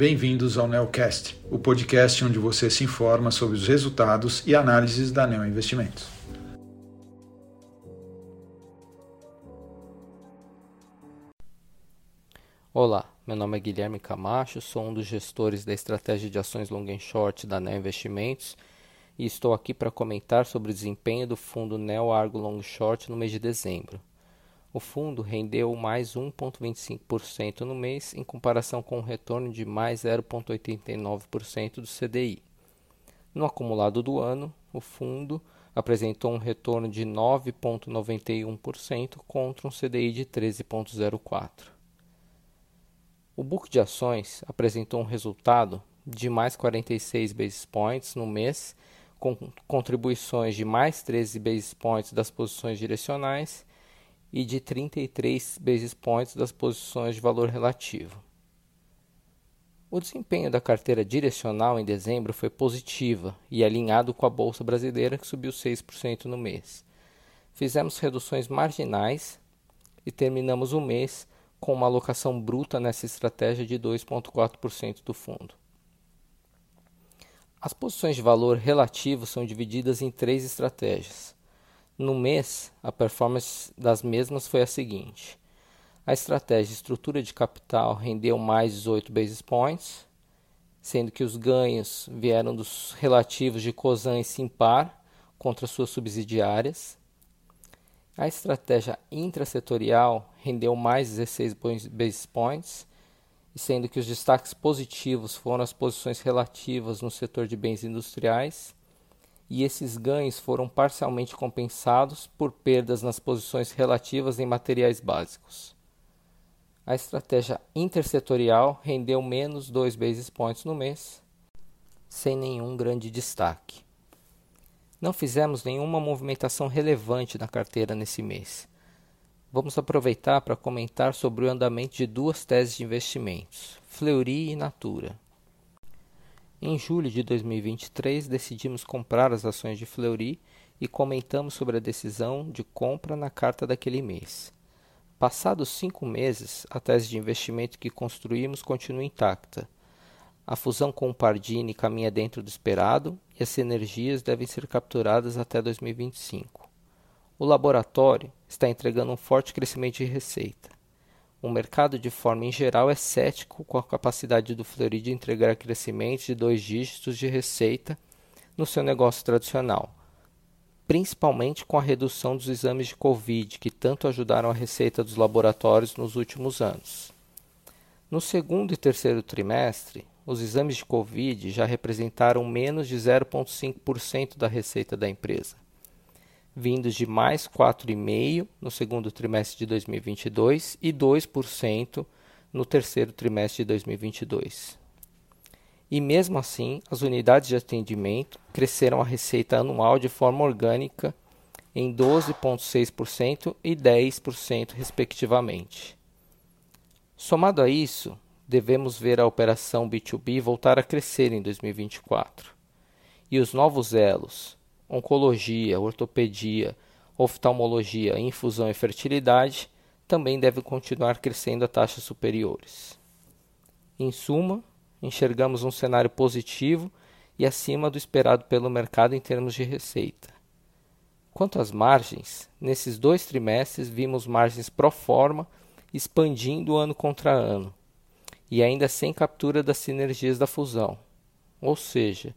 bem-vindos ao Neocast, o podcast onde você se informa sobre os resultados e análises da Neo Investimentos. Olá, meu nome é Guilherme Camacho, sou um dos gestores da estratégia de ações long and short da Neo Investimentos e estou aqui para comentar sobre o desempenho do fundo Neo Argo Long Short no mês de dezembro. O fundo rendeu mais 1,25% no mês, em comparação com um retorno de mais 0,89% do CDI. No acumulado do ano, o fundo apresentou um retorno de 9,91% contra um CDI de 13,04%. O book de ações apresentou um resultado de mais 46 basis points no mês, com contribuições de mais 13 basis points das posições direcionais e de 33 basis points das posições de valor relativo. O desempenho da carteira direcional em dezembro foi positiva e alinhado com a bolsa brasileira que subiu 6% no mês. Fizemos reduções marginais e terminamos o mês com uma alocação bruta nessa estratégia de 2,4% do fundo. As posições de valor relativo são divididas em três estratégias. No mês, a performance das mesmas foi a seguinte: a estratégia estrutura de capital rendeu mais 18 basis points, sendo que os ganhos vieram dos relativos de COSAN e Simpar contra suas subsidiárias. A estratégia intrasetorial rendeu mais 16 basis points, sendo que os destaques positivos foram as posições relativas no setor de bens industriais e esses ganhos foram parcialmente compensados por perdas nas posições relativas em materiais básicos. A estratégia intersetorial rendeu menos 2 basis points no mês, sem nenhum grande destaque. Não fizemos nenhuma movimentação relevante na carteira nesse mês. Vamos aproveitar para comentar sobre o andamento de duas teses de investimentos, Fleury e Natura. Em julho de 2023, decidimos comprar as ações de Fleury e comentamos sobre a decisão de compra na carta daquele mês. Passados cinco meses, a tese de investimento que construímos continua intacta. A fusão com o Pardini caminha dentro do esperado e as sinergias devem ser capturadas até 2025. O laboratório está entregando um forte crescimento de receita. O mercado, de forma em geral, é cético com a capacidade do Fleury de entregar crescimentos de dois dígitos de receita no seu negócio tradicional, principalmente com a redução dos exames de Covid, que tanto ajudaram a receita dos laboratórios nos últimos anos. No segundo e terceiro trimestre, os exames de Covid já representaram menos de 0,5% da receita da empresa vindos de mais 4,5% no segundo trimestre de 2022 e 2% no terceiro trimestre de 2022. E mesmo assim, as unidades de atendimento cresceram a receita anual de forma orgânica em 12,6% e 10%, respectivamente. Somado a isso, devemos ver a operação B2B voltar a crescer em 2024. E os novos elos, oncologia, ortopedia, oftalmologia, infusão e fertilidade também devem continuar crescendo a taxas superiores. Em suma, enxergamos um cenário positivo e acima do esperado pelo mercado em termos de receita. Quanto às margens, nesses dois trimestres vimos margens pro forma expandindo ano contra ano, e ainda sem captura das sinergias da fusão. Ou seja,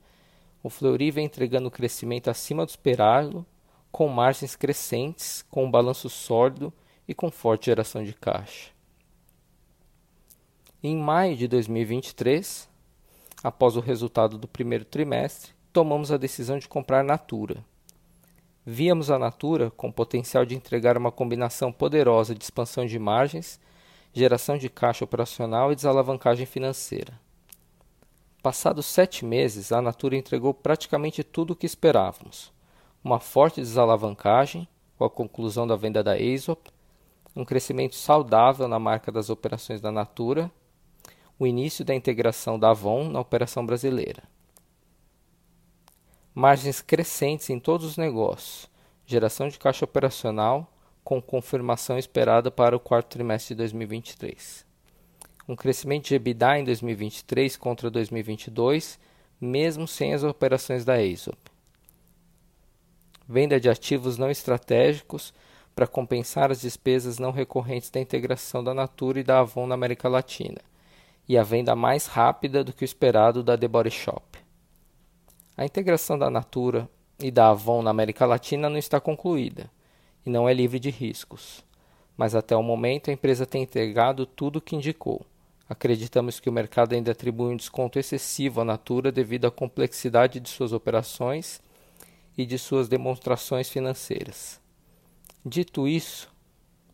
o Fleury vem entregando crescimento acima do esperado, com margens crescentes, com um balanço sólido e com forte geração de caixa. Em maio de 2023, após o resultado do primeiro trimestre, tomamos a decisão de comprar Natura. Víamos a Natura com potencial de entregar uma combinação poderosa de expansão de margens, geração de caixa operacional e desalavancagem financeira. Passados sete meses, a Natura entregou praticamente tudo o que esperávamos. Uma forte desalavancagem, com a conclusão da venda da Aesop, um crescimento saudável na marca das operações da Natura, o início da integração da Avon na operação brasileira. Margens crescentes em todos os negócios, geração de caixa operacional com confirmação esperada para o quarto trimestre de 2023. Um crescimento de EBITDA em 2023 contra 2022, mesmo sem as operações da ASOP. Venda de ativos não estratégicos para compensar as despesas não recorrentes da integração da Natura e da Avon na América Latina, e a venda mais rápida do que o esperado da The Body Shop. A integração da Natura e da Avon na América Latina não está concluída e não é livre de riscos, mas até o momento a empresa tem entregado tudo o que indicou. Acreditamos que o mercado ainda atribui um desconto excessivo à Natura devido à complexidade de suas operações e de suas demonstrações financeiras. Dito isso,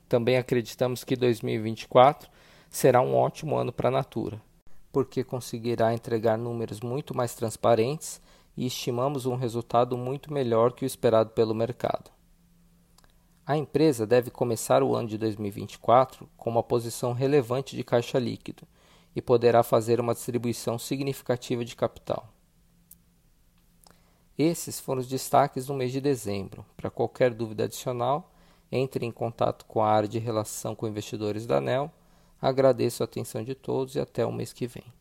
também acreditamos que 2024 será um ótimo ano para a Natura, porque conseguirá entregar números muito mais transparentes e estimamos um resultado muito melhor que o esperado pelo mercado. A empresa deve começar o ano de 2024 com uma posição relevante de caixa líquido e poderá fazer uma distribuição significativa de capital. Esses foram os destaques do mês de dezembro. Para qualquer dúvida adicional, entre em contato com a área de relação com investidores da ANEL. Agradeço a atenção de todos e até o mês que vem.